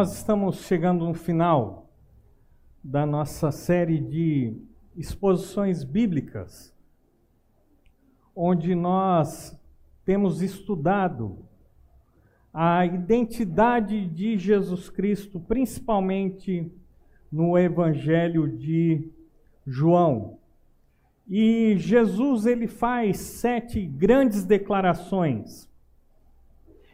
Nós estamos chegando no final da nossa série de exposições bíblicas, onde nós temos estudado a identidade de Jesus Cristo, principalmente no Evangelho de João. E Jesus ele faz sete grandes declarações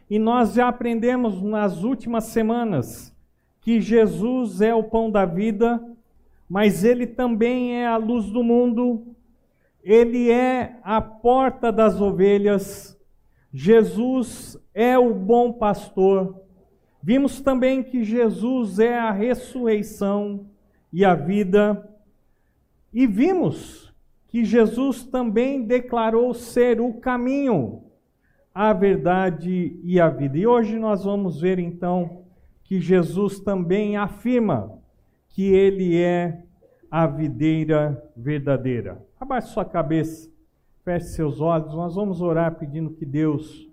e nós já aprendemos nas últimas semanas que Jesus é o pão da vida, mas ele também é a luz do mundo, ele é a porta das ovelhas, Jesus é o bom pastor. Vimos também que Jesus é a ressurreição e a vida. E vimos que Jesus também declarou ser o caminho a verdade e a vida. E hoje nós vamos ver então que Jesus também afirma que ele é a videira verdadeira. Abaixe sua cabeça, feche seus olhos, nós vamos orar pedindo que Deus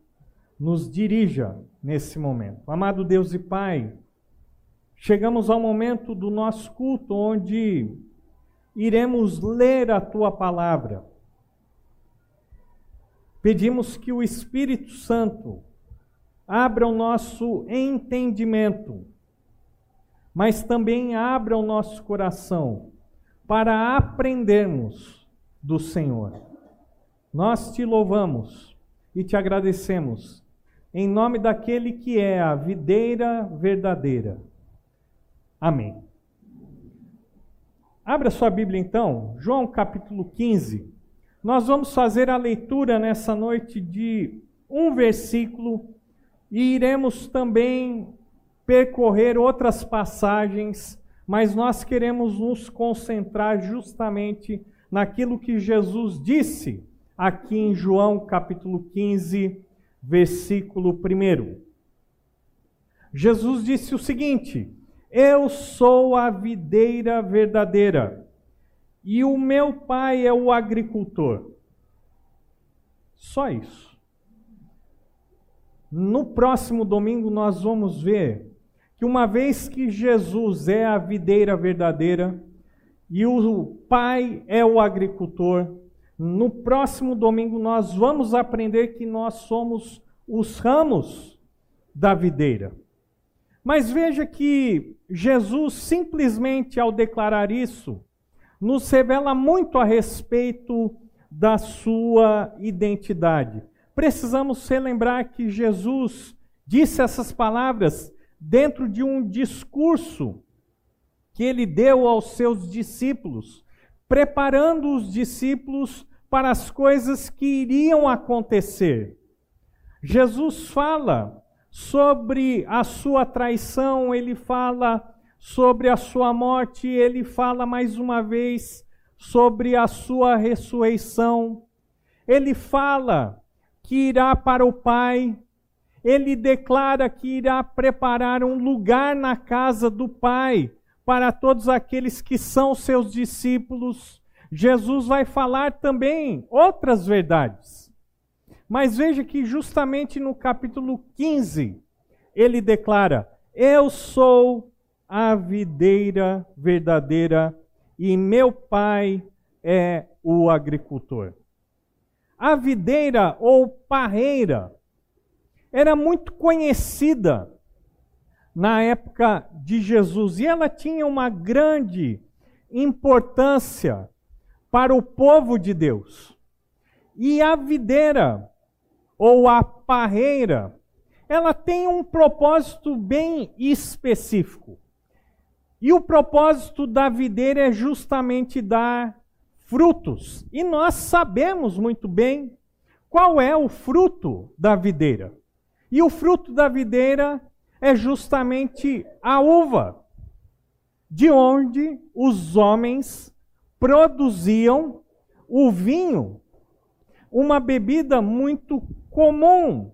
nos dirija nesse momento. Amado Deus e Pai, chegamos ao momento do nosso culto onde iremos ler a tua palavra. Pedimos que o Espírito Santo abra o nosso entendimento, mas também abra o nosso coração para aprendermos do Senhor. Nós te louvamos e te agradecemos, em nome daquele que é a videira verdadeira. Amém. Abra sua Bíblia então, João capítulo 15. Nós vamos fazer a leitura nessa noite de um versículo e iremos também percorrer outras passagens, mas nós queremos nos concentrar justamente naquilo que Jesus disse aqui em João capítulo 15, versículo 1. Jesus disse o seguinte: Eu sou a videira verdadeira e o meu pai é o agricultor. Só isso. No próximo domingo nós vamos ver que uma vez que Jesus é a videira verdadeira e o pai é o agricultor, no próximo domingo nós vamos aprender que nós somos os ramos da videira. Mas veja que Jesus simplesmente ao declarar isso, nos revela muito a respeito da sua identidade. Precisamos relembrar que Jesus disse essas palavras dentro de um discurso que ele deu aos seus discípulos, preparando os discípulos para as coisas que iriam acontecer. Jesus fala sobre a sua traição, ele fala sobre a sua morte, ele fala mais uma vez sobre a sua ressurreição. Ele fala que irá para o Pai, ele declara que irá preparar um lugar na casa do Pai para todos aqueles que são seus discípulos. Jesus vai falar também outras verdades. Mas veja que justamente no capítulo 15, ele declara: Eu sou a videira verdadeira e meu pai é o agricultor. A videira ou parreira era muito conhecida na época de Jesus e ela tinha uma grande importância para o povo de Deus. E a videira ou a parreira, ela tem um propósito bem específico. E o propósito da videira é justamente dar frutos. E nós sabemos muito bem qual é o fruto da videira. E o fruto da videira é justamente a uva, de onde os homens produziam o vinho, uma bebida muito comum,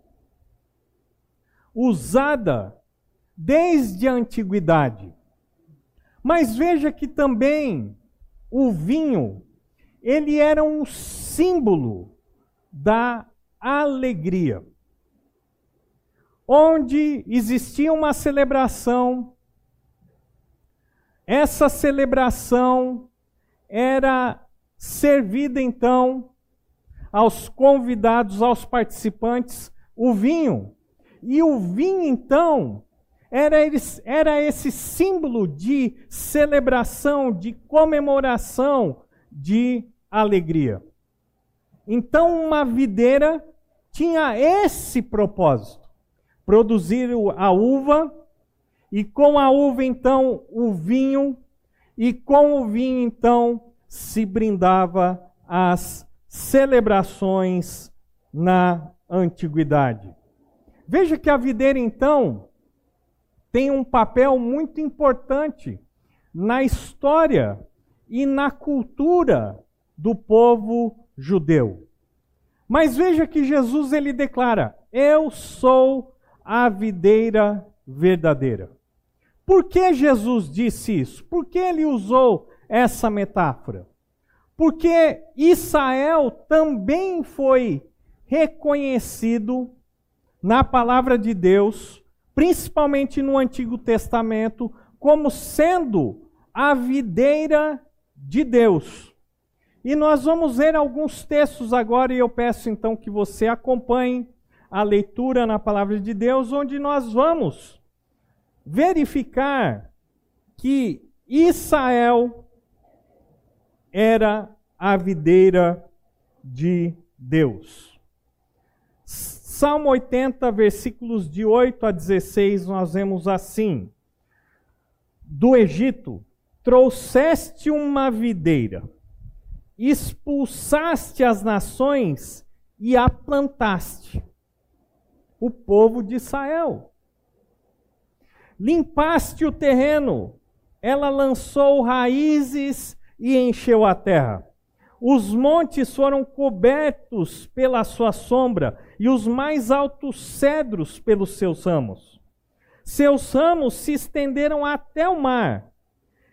usada desde a antiguidade. Mas veja que também o vinho, ele era um símbolo da alegria. onde existia uma celebração. Essa celebração era servida então aos convidados, aos participantes, o vinho. E o vinho, então, era, era esse símbolo de celebração, de comemoração, de alegria. Então, uma videira tinha esse propósito: produzir a uva, e com a uva, então, o vinho, e com o vinho, então, se brindava as celebrações na antiguidade. Veja que a videira, então, tem um papel muito importante na história e na cultura do povo judeu. Mas veja que Jesus ele declara: "Eu sou a videira verdadeira". Por que Jesus disse isso? Por que ele usou essa metáfora? Porque Israel também foi reconhecido na palavra de Deus, principalmente no Antigo Testamento, como sendo a videira de Deus. E nós vamos ver alguns textos agora, e eu peço então que você acompanhe a leitura na palavra de Deus, onde nós vamos verificar que Israel era a videira de Deus. Salmo 80, versículos de 8 a 16, nós vemos assim: Do Egito trouxeste uma videira, expulsaste as nações e a plantaste, o povo de Israel. Limpaste o terreno, ela lançou raízes e encheu a terra. Os montes foram cobertos pela sua sombra, e os mais altos cedros pelos seus ramos. Seus ramos se estenderam até o mar,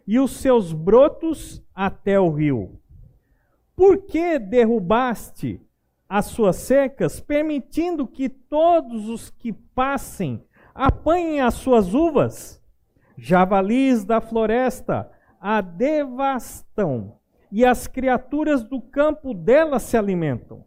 e os seus brotos até o rio. Por que derrubaste as suas secas, permitindo que todos os que passem apanhem as suas uvas? Javalis da floresta a devastam, e as criaturas do campo dela se alimentam.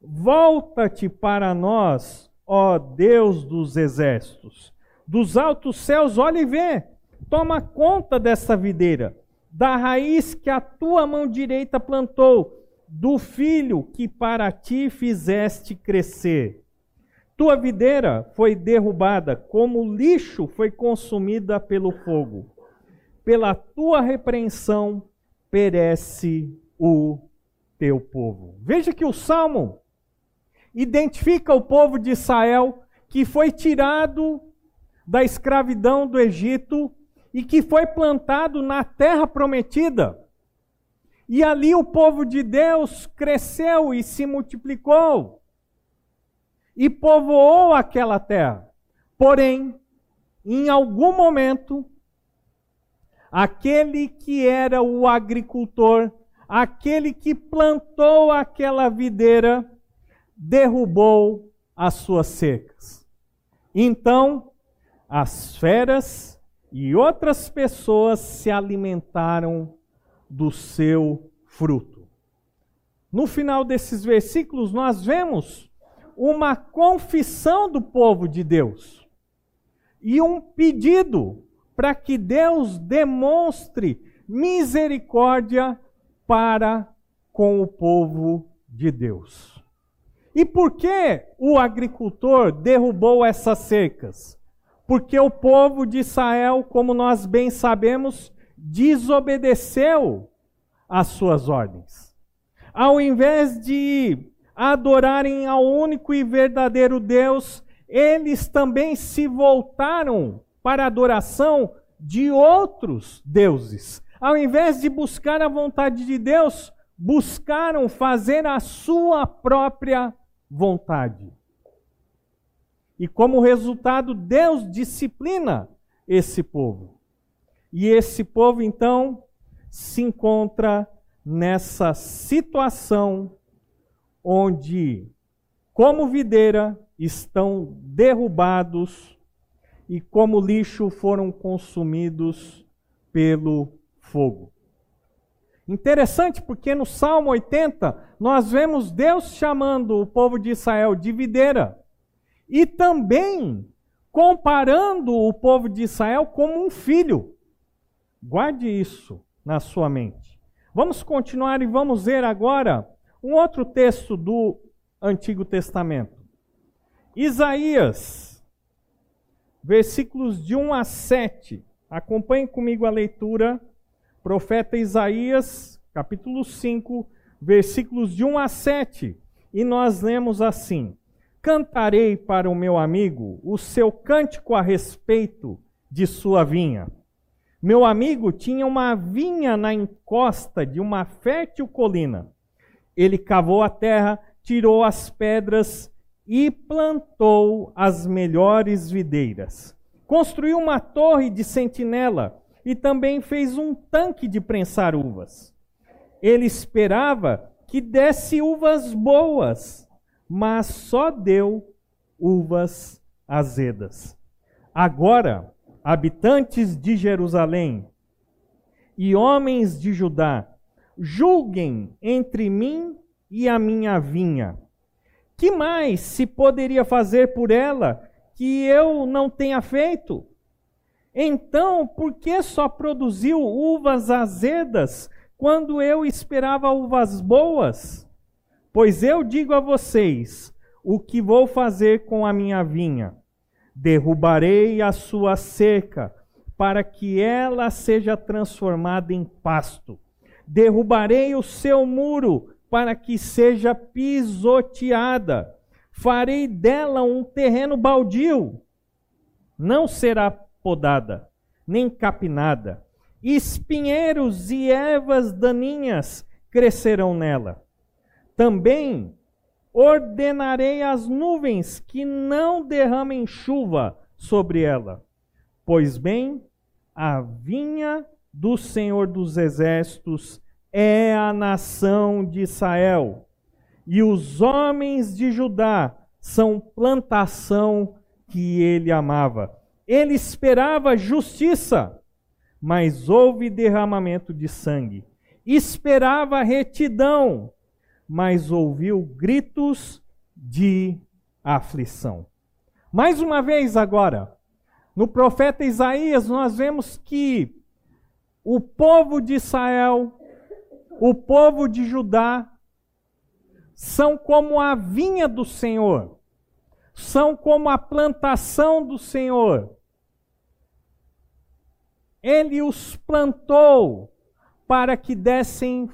Volta-te para nós, ó Deus dos exércitos. Dos altos céus, olha e vê. Toma conta dessa videira, da raiz que a tua mão direita plantou, do filho que para ti fizeste crescer. Tua videira foi derrubada, como lixo foi consumida pelo fogo pela tua repreensão perece o teu povo. Veja que o salmo identifica o povo de Israel que foi tirado da escravidão do Egito e que foi plantado na terra prometida. E ali o povo de Deus cresceu e se multiplicou e povoou aquela terra. Porém, em algum momento, aquele que era o agricultor, aquele que plantou aquela videira, derrubou as suas secas. Então, as feras e outras pessoas se alimentaram do seu fruto. No final desses versículos, nós vemos uma confissão do povo de Deus e um pedido para que Deus demonstre misericórdia para com o povo de Deus. E por que o agricultor derrubou essas cercas? Porque o povo de Israel, como nós bem sabemos, desobedeceu às suas ordens. Ao invés de adorarem ao único e verdadeiro Deus, eles também se voltaram para a adoração de outros deuses. Ao invés de buscar a vontade de Deus, buscaram fazer a sua própria vontade. E como resultado, Deus disciplina esse povo. E esse povo, então, se encontra nessa situação onde como videira estão derrubados e como lixo foram consumidos pelo fogo. Interessante porque no Salmo 80 nós vemos Deus chamando o povo de Israel de videira e também comparando o povo de Israel como um filho. Guarde isso na sua mente. Vamos continuar e vamos ver agora um outro texto do Antigo Testamento. Isaías, versículos de 1 a 7. Acompanhe comigo a leitura. Profeta Isaías, capítulo 5, versículos de 1 a 7. E nós lemos assim: Cantarei para o meu amigo o seu cântico a respeito de sua vinha. Meu amigo tinha uma vinha na encosta de uma fértil colina. Ele cavou a terra, tirou as pedras e plantou as melhores videiras. Construiu uma torre de sentinela e também fez um tanque de prensar uvas. Ele esperava que desse uvas boas, mas só deu uvas azedas. Agora, habitantes de Jerusalém e homens de Judá, julguem entre mim e a minha vinha. Que mais se poderia fazer por ela que eu não tenha feito? Então, por que só produziu uvas azedas quando eu esperava uvas boas? Pois eu digo a vocês o que vou fazer com a minha vinha. Derrubarei a sua cerca, para que ela seja transformada em pasto. Derrubarei o seu muro, para que seja pisoteada. Farei dela um terreno baldio. Não será podada, nem capinada. Espinheiros e ervas daninhas crescerão nela. Também ordenarei as nuvens que não derramem chuva sobre ela. Pois bem, a vinha do Senhor dos Exércitos é a nação de Israel, e os homens de Judá são plantação que ele amava. Ele esperava justiça, mas houve derramamento de sangue. Esperava retidão, mas ouviu gritos de aflição. Mais uma vez agora, no profeta Isaías, nós vemos que o povo de Israel o povo de Judá são como a vinha do Senhor, são como a plantação do Senhor. Ele os plantou para que dessem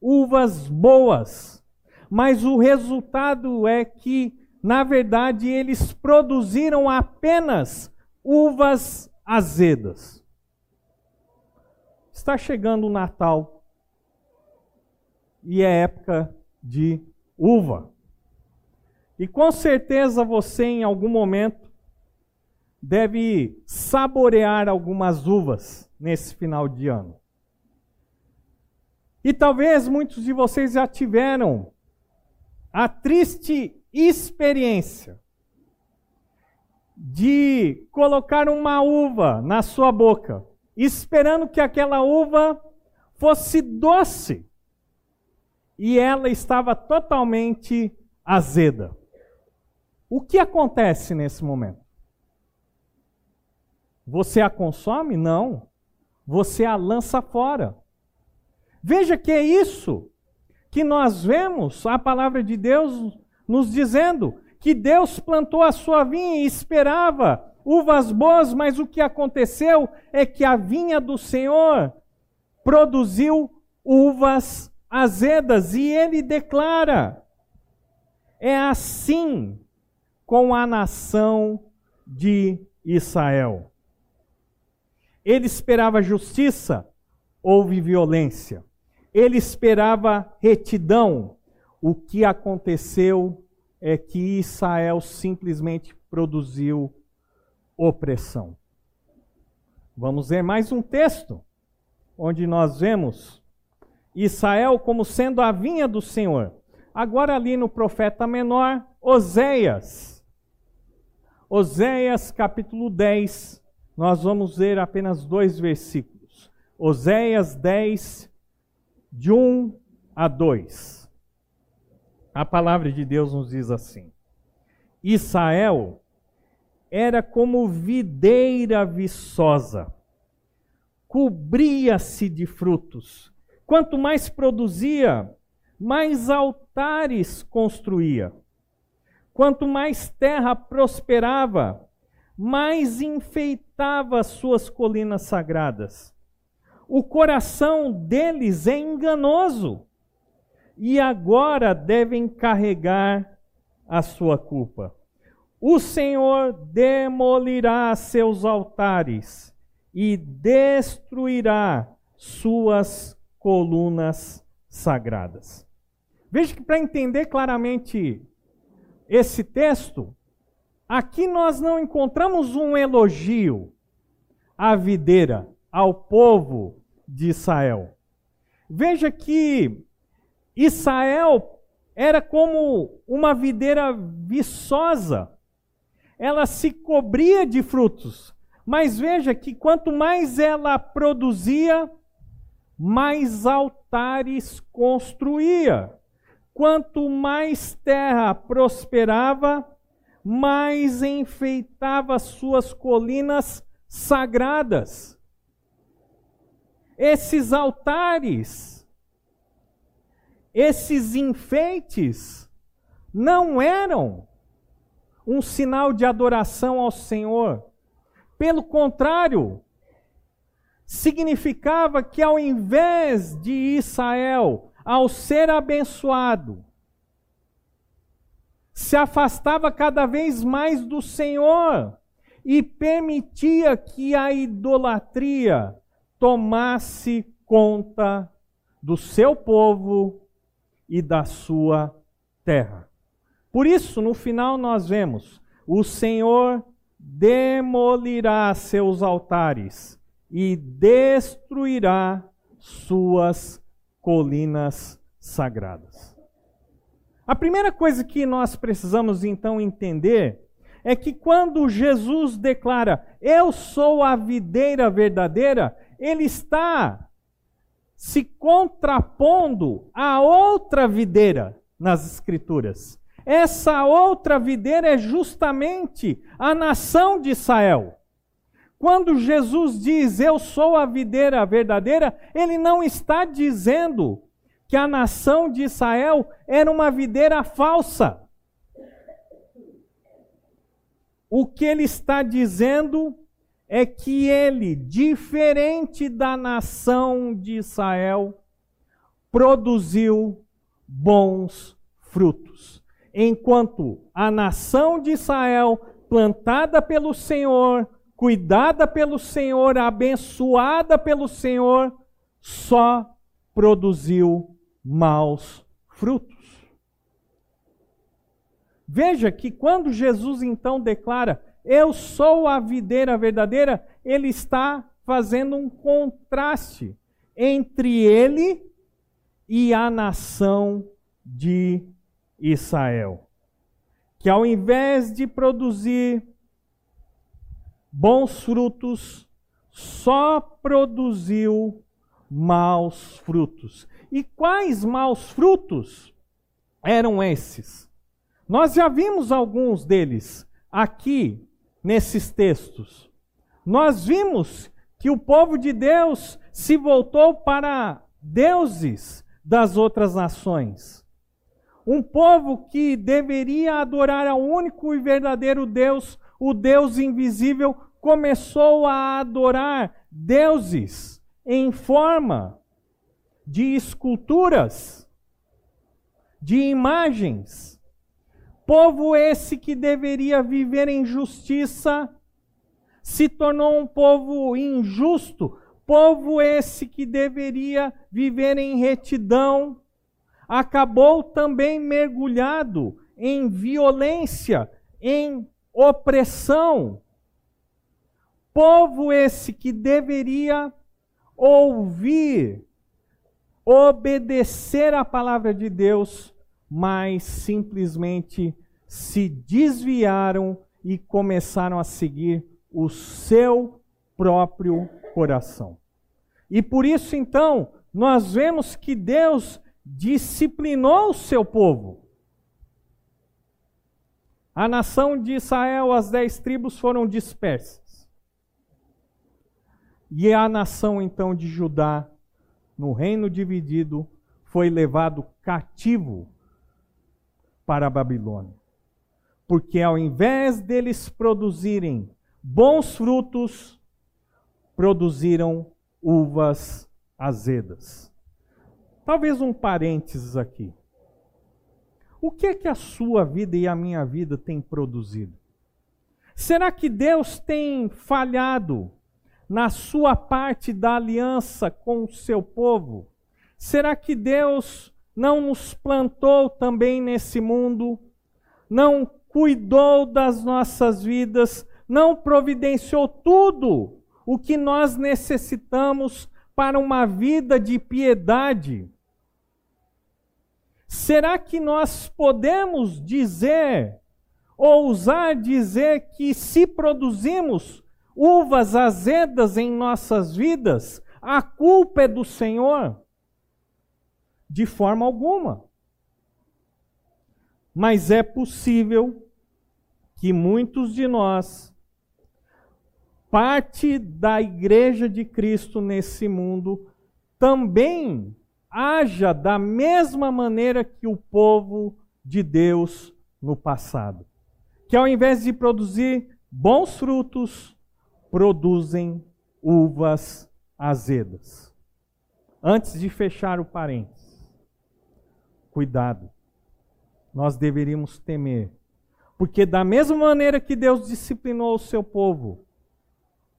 uvas boas, mas o resultado é que, na verdade, eles produziram apenas uvas azedas. Está chegando o Natal e é época de uva. E com certeza você, em algum momento, deve saborear algumas uvas nesse final de ano. E talvez muitos de vocês já tiveram a triste experiência de colocar uma uva na sua boca, esperando que aquela uva fosse doce e ela estava totalmente azeda. O que acontece nesse momento? Você a consome? Não. Você a lança fora. Veja que é isso que nós vemos a palavra de Deus nos dizendo que Deus plantou a sua vinha e esperava uvas boas, mas o que aconteceu é que a vinha do Senhor produziu uvas azedas, e ele declara: é assim com a nação de Israel. Ele esperava justiça, houve violência. Ele esperava retidão. O que aconteceu é que Israel simplesmente produziu opressão. Vamos ver mais um texto, onde nós vemos Israel como sendo a vinha do Senhor. agora ali no profeta menor, Oséias. Oséias capítulo 10, nós vamos ver apenas dois versículos. Oséias 10, de 1 a 2. A palavra de Deus nos diz assim: Israel era como videira viçosa, cobria-se de frutos. Quanto mais produzia, mais altares construía. Quanto mais terra prosperava, mais enfeitava suas colinas sagradas. O coração deles é enganoso e agora devem carregar a sua culpa. O Senhor demolirá seus altares e destruirá suas colunas sagradas. Veja que para entender claramente esse texto, aqui nós não encontramos um elogio à videira, ao povo de Israel. Veja que Israel era como uma videira viçosa. Ela se cobria de frutos. Mas veja que quanto mais ela produzia, mais altares construía. Quanto mais terra prosperava, mais enfeitava suas colinas sagradas. Esses altares, esses enfeites, não eram um sinal de adoração ao Senhor. Pelo contrário, significava que ao invés de Israel ao ser abençoado, se afastava cada vez mais do Senhor e permitia que a idolatria tomasse conta do seu povo e da sua terra. Por isso, no final, nós vemos: o Senhor demolirá seus altares e destruirá suas colinas sagradas. A primeira coisa que nós precisamos então entender é que quando Jesus declara, Eu sou a videira verdadeira, ele está se contrapondo a outra videira nas Escrituras. Essa outra videira é justamente a nação de Israel. Quando Jesus diz eu sou a videira verdadeira, ele não está dizendo que a nação de Israel era uma videira falsa. O que ele está dizendo é que ele, diferente da nação de Israel, produziu bons frutos. Enquanto a nação de Israel, plantada pelo Senhor, cuidada pelo Senhor, abençoada pelo Senhor, só produziu maus frutos. Veja que quando Jesus então declara, Eu sou a videira verdadeira, ele está fazendo um contraste entre ele e a nação de Israel. Que ao invés de produzir bons frutos, só produziu maus frutos. E quais maus frutos eram esses? Nós já vimos alguns deles aqui nesses textos. Nós vimos que o povo de Deus se voltou para deuses das outras nações. Um povo que deveria adorar ao único e verdadeiro Deus, o Deus invisível começou a adorar deuses em forma de esculturas, de imagens. Povo esse que deveria viver em justiça se tornou um povo injusto. Povo esse que deveria viver em retidão acabou também mergulhado em violência, em opressão. Povo esse que deveria ouvir, obedecer a palavra de Deus, mas simplesmente se desviaram e começaram a seguir o seu próprio coração. E por isso, então, nós vemos que Deus disciplinou o seu povo. A nação de Israel, as dez tribos foram dispersas. E a nação, então, de Judá, no reino dividido, foi levado cativo para a Babilônia. Porque ao invés deles produzirem bons frutos, produziram uvas azedas. Talvez um parênteses aqui. O que é que a sua vida e a minha vida têm produzido? Será que Deus tem falhado na sua parte da aliança com o seu povo? Será que Deus não nos plantou também nesse mundo? Não cuidou das nossas vidas? Não providenciou tudo o que nós necessitamos para uma vida de piedade? Será que nós podemos dizer, ousar dizer que se produzimos uvas azedas em nossas vidas, a culpa é do Senhor? De forma alguma. Mas é possível que muitos de nós, parte da igreja de Cristo nesse mundo, também haja da mesma maneira que o povo de Deus no passado. Que ao invés de produzir bons frutos, produzem uvas azedas. Antes de fechar o parênteses, cuidado, nós deveríamos temer, porque da mesma maneira que Deus disciplinou o seu povo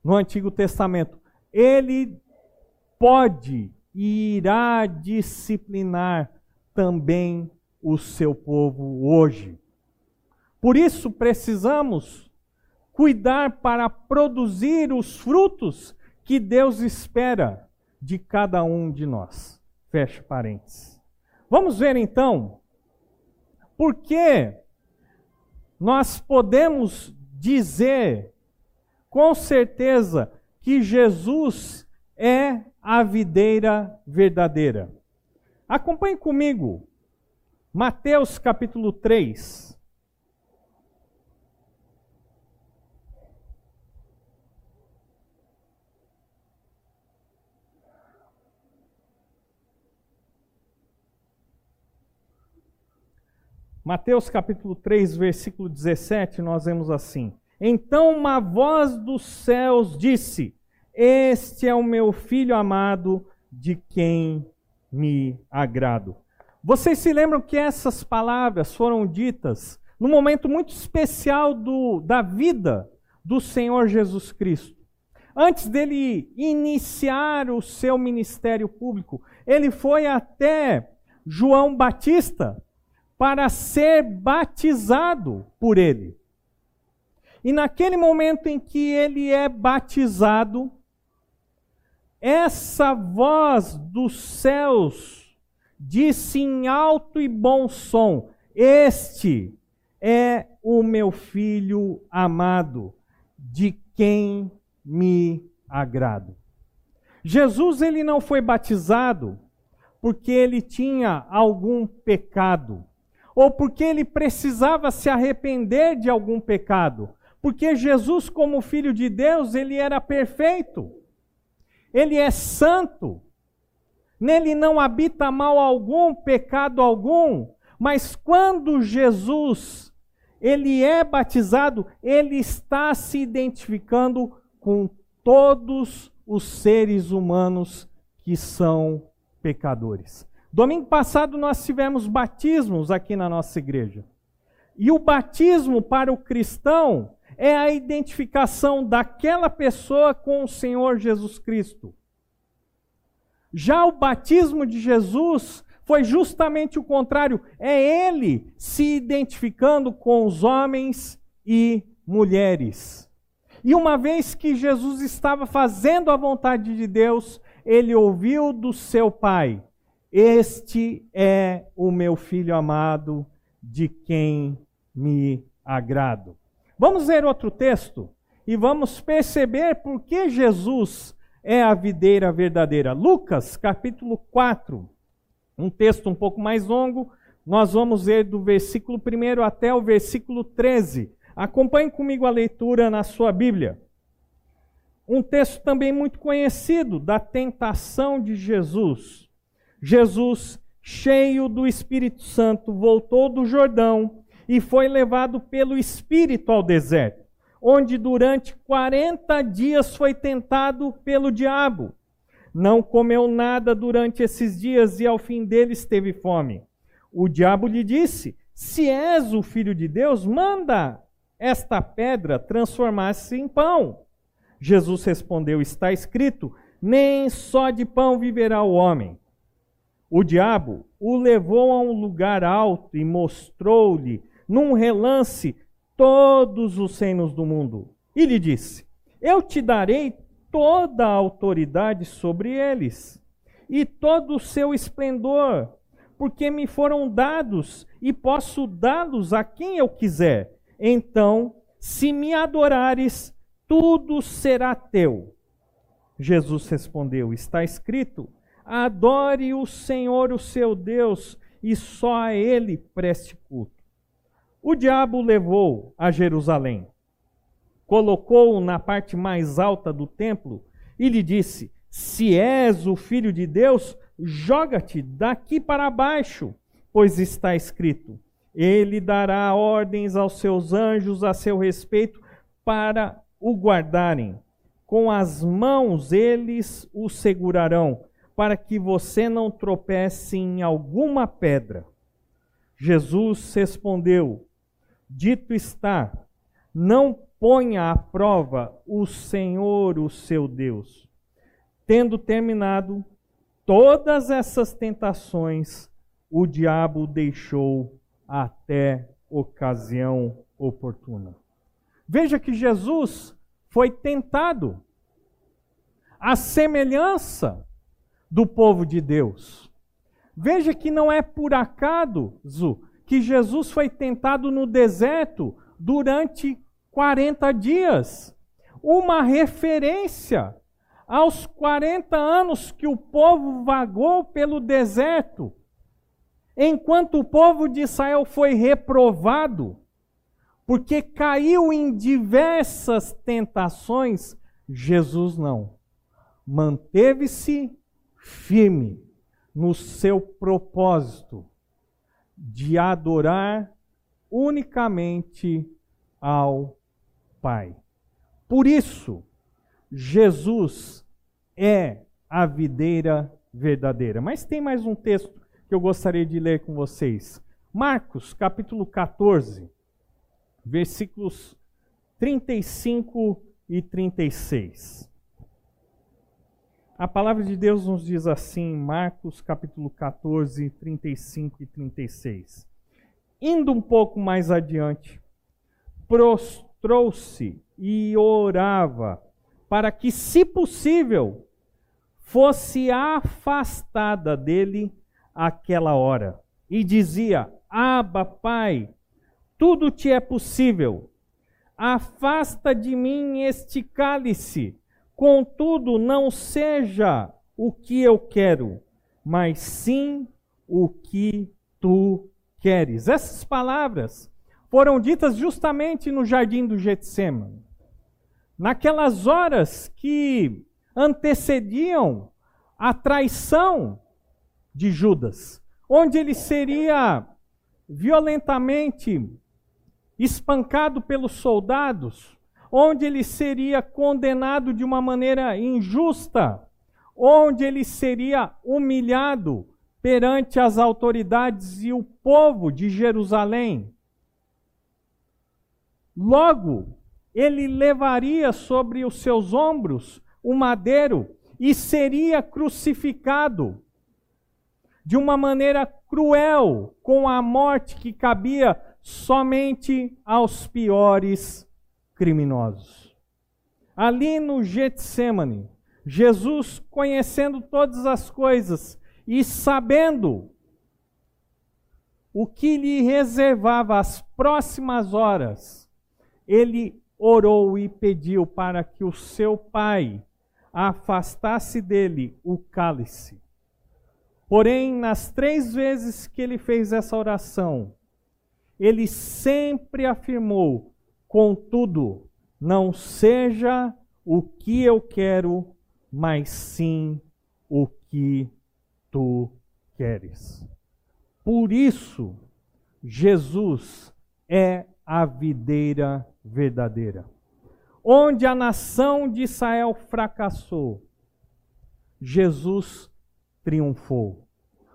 no Antigo Testamento, ele pode e irá disciplinar também o seu povo hoje. Por isso precisamos cuidar para produzir os frutos que Deus espera de cada um de nós. Fecha parênteses. Vamos ver então por que nós podemos dizer com certeza que Jesus é a videira verdadeira. Acompanhe comigo, Mateus capítulo 3. Mateus capítulo 3, versículo 17, nós vemos assim: Então uma voz dos céus disse: este é o meu filho amado, de quem me agrado. Vocês se lembram que essas palavras foram ditas num momento muito especial do, da vida do Senhor Jesus Cristo. Antes dele iniciar o seu ministério público, ele foi até João Batista para ser batizado por ele. E naquele momento em que ele é batizado, essa voz dos céus disse em alto e bom som: Este é o meu filho amado, de quem me agrado. Jesus ele não foi batizado porque ele tinha algum pecado, ou porque ele precisava se arrepender de algum pecado, porque Jesus como filho de Deus, ele era perfeito ele é santo, nele não habita mal algum, pecado algum, mas quando Jesus ele é batizado, ele está se identificando com todos os seres humanos que são pecadores. Domingo passado nós tivemos batismos aqui na nossa igreja. E o batismo para o cristão é a identificação daquela pessoa com o Senhor Jesus Cristo. Já o batismo de Jesus foi justamente o contrário, é ele se identificando com os homens e mulheres. E uma vez que Jesus estava fazendo a vontade de Deus, ele ouviu do seu Pai: Este é o meu filho amado, de quem me agrado. Vamos ver outro texto e vamos perceber por que Jesus é a videira verdadeira. Lucas, capítulo 4, um texto um pouco mais longo, nós vamos ver do versículo 1 até o versículo 13. Acompanhe comigo a leitura na sua Bíblia. Um texto também muito conhecido da tentação de Jesus. Jesus, cheio do Espírito Santo, voltou do Jordão e foi levado pelo Espírito ao deserto, onde durante 40 dias foi tentado pelo diabo. Não comeu nada durante esses dias e ao fim deles teve fome. O diabo lhe disse: Se és o filho de Deus, manda esta pedra transformar-se em pão. Jesus respondeu: Está escrito: Nem só de pão viverá o homem o diabo o levou a um lugar alto e mostrou-lhe, num relance, todos os reinos do mundo. E lhe disse: Eu te darei toda a autoridade sobre eles e todo o seu esplendor, porque me foram dados e posso dá-los a quem eu quiser. Então, se me adorares, tudo será teu. Jesus respondeu: Está escrito Adore o Senhor, o seu Deus, e só a ele preste culto. O diabo levou a Jerusalém, colocou-o na parte mais alta do templo e lhe disse: Se és o filho de Deus, joga-te daqui para baixo, pois está escrito: Ele dará ordens aos seus anjos a seu respeito para o guardarem. Com as mãos eles o segurarão para que você não tropece em alguma pedra. Jesus respondeu: Dito está, não ponha à prova o Senhor, o seu Deus. Tendo terminado todas essas tentações, o diabo deixou até ocasião oportuna. Veja que Jesus foi tentado. A semelhança do povo de Deus. Veja que não é por acaso que Jesus foi tentado no deserto durante 40 dias. Uma referência aos 40 anos que o povo vagou pelo deserto. Enquanto o povo de Israel foi reprovado, porque caiu em diversas tentações, Jesus não. Manteve-se firme no seu propósito de adorar unicamente ao Pai. Por isso, Jesus é a videira verdadeira. Mas tem mais um texto que eu gostaria de ler com vocês. Marcos, capítulo 14, versículos 35 e 36. A palavra de Deus nos diz assim, Marcos capítulo 14, 35 e 36. Indo um pouco mais adiante, prostrou-se e orava para que, se possível, fosse afastada dele aquela hora. E dizia: Aba, Pai, tudo te é possível. Afasta de mim este cálice. Contudo, não seja o que eu quero, mas sim o que tu queres. Essas palavras foram ditas justamente no jardim do Getsemane. Naquelas horas que antecediam a traição de Judas, onde ele seria violentamente espancado pelos soldados, onde ele seria condenado de uma maneira injusta, onde ele seria humilhado perante as autoridades e o povo de Jerusalém. Logo, ele levaria sobre os seus ombros o madeiro e seria crucificado de uma maneira cruel, com a morte que cabia somente aos piores criminosos. Ali no Getsemane, Jesus, conhecendo todas as coisas e sabendo o que lhe reservava as próximas horas, ele orou e pediu para que o seu pai afastasse dele o cálice. Porém, nas três vezes que ele fez essa oração, ele sempre afirmou: contudo, não seja o que eu quero, mas sim o que tu queres. Por isso, Jesus é a videira verdadeira. Onde a nação de Israel fracassou, Jesus triunfou.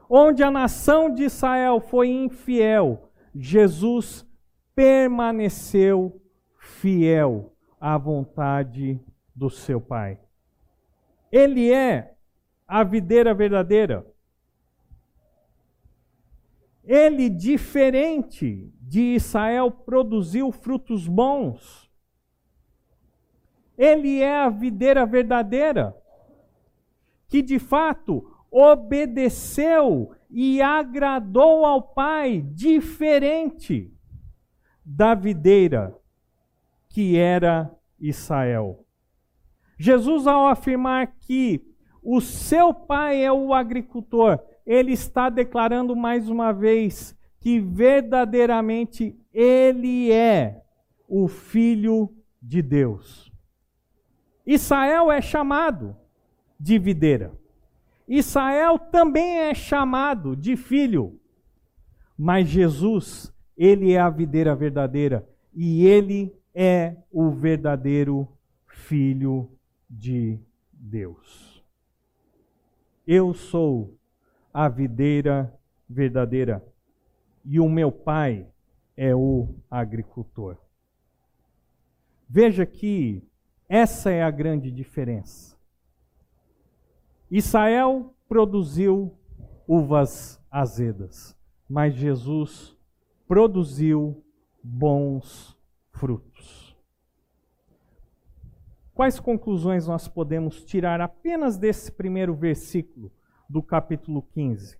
Onde a nação de Israel foi infiel, Jesus permaneceu fiel à vontade do seu Pai. Ele é a videira verdadeira. Ele, diferente de Israel, produziu frutos bons. Ele é a videira verdadeira, que de fato obedeceu e agradou ao Pai, diferente da videira que era Israel. Jesus, ao afirmar que o seu pai é o agricultor, ele está declarando mais uma vez que verdadeiramente ele é o filho de Deus. Israel é chamado de videira. Israel também é chamado de filho. Mas Jesus, ele é a videira verdadeira e ele é o verdadeiro filho de Deus. Eu sou a videira verdadeira e o meu pai é o agricultor. Veja que essa é a grande diferença. Israel produziu uvas azedas, mas Jesus produziu bons frutos. Quais conclusões nós podemos tirar apenas desse primeiro versículo do capítulo 15.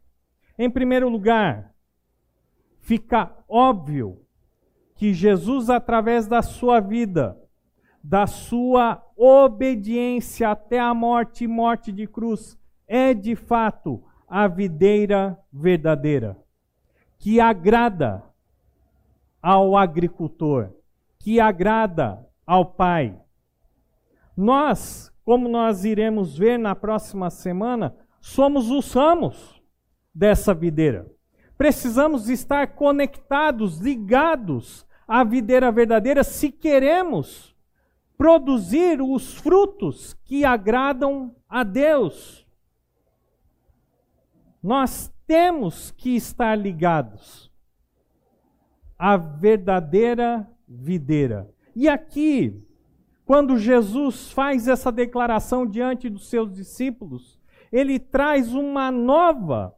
Em primeiro lugar, fica óbvio que Jesus, através da sua vida, da sua obediência até a morte e morte de cruz, é de fato a videira verdadeira, que agrada ao agricultor, que agrada ao Pai. Nós, como nós iremos ver na próxima semana, somos os ramos dessa videira. Precisamos estar conectados, ligados à videira verdadeira se queremos produzir os frutos que agradam a Deus. Nós temos que estar ligados à verdadeira videira. E aqui, quando Jesus faz essa declaração diante dos seus discípulos, ele traz uma nova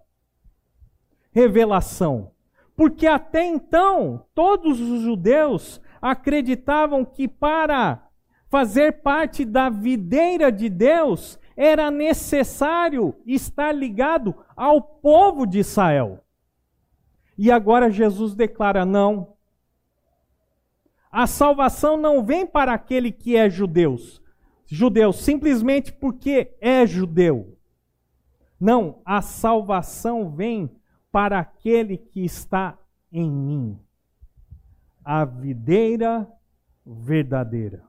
revelação. Porque até então, todos os judeus acreditavam que para fazer parte da videira de Deus era necessário estar ligado ao povo de Israel. E agora Jesus declara: não. A salvação não vem para aquele que é judeu, judeu simplesmente porque é judeu. Não, a salvação vem para aquele que está em mim. A videira verdadeira.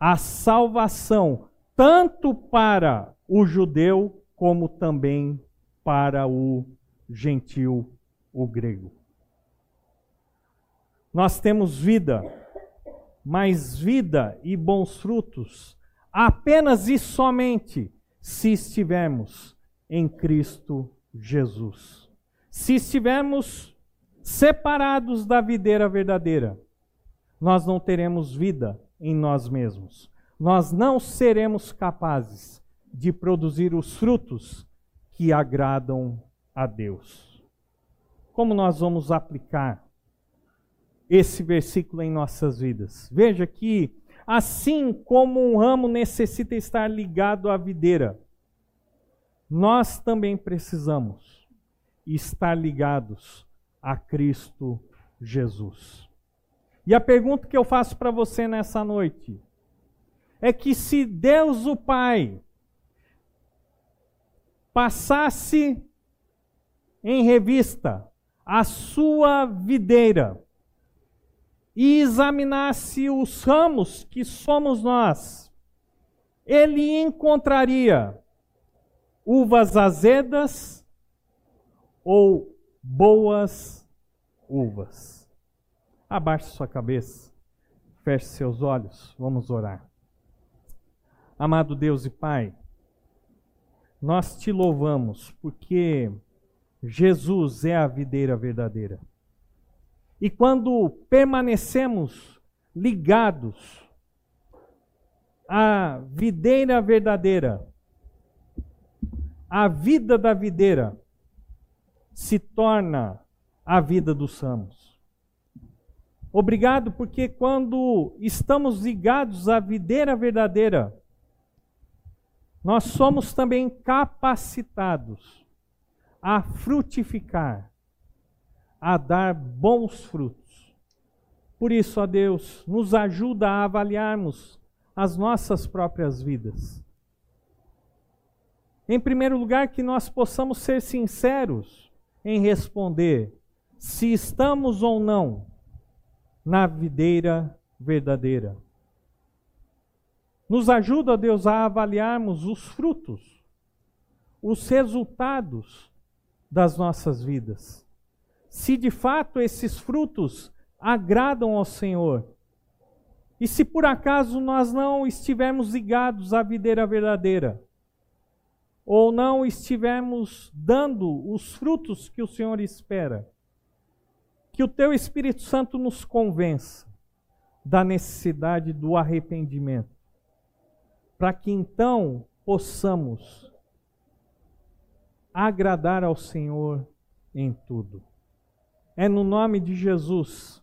A salvação, tanto para o judeu, como também para o gentil, o grego. Nós temos vida, mas vida e bons frutos apenas e somente se estivermos em Cristo Jesus. Se estivermos separados da videira verdadeira, nós não teremos vida em nós mesmos. Nós não seremos capazes de produzir os frutos que agradam a Deus. Como nós vamos aplicar esse versículo em nossas vidas? Veja que, assim como um ramo necessita estar ligado à videira, nós também precisamos estar ligados a Cristo Jesus. E a pergunta que eu faço para você nessa noite é que se Deus o Pai passasse em revista a sua videira e examinasse os ramos que somos nós, ele encontraria uvas azedas ou boas uvas. Abaixe sua cabeça, feche seus olhos, vamos orar. Amado Deus e Pai, nós te louvamos porque Jesus é a videira verdadeira. E quando permanecemos ligados à videira verdadeira, a vida da videira se torna a vida dos ramos. Obrigado, porque quando estamos ligados à videira verdadeira, nós somos também capacitados a frutificar, a dar bons frutos. Por isso, ó Deus, nos ajuda a avaliarmos as nossas próprias vidas. Em primeiro lugar, que nós possamos ser sinceros em responder se estamos ou não na videira verdadeira. Nos ajuda, Deus, a avaliarmos os frutos, os resultados das nossas vidas. Se de fato esses frutos agradam ao Senhor. E se por acaso nós não estivermos ligados à videira verdadeira, ou não estivermos dando os frutos que o Senhor espera, que o Teu Espírito Santo nos convença da necessidade do arrependimento para que então possamos agradar ao Senhor em tudo. É no nome de Jesus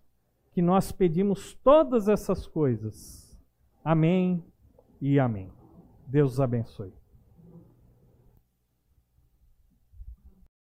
que nós pedimos todas essas coisas. Amém e amém. Deus abençoe.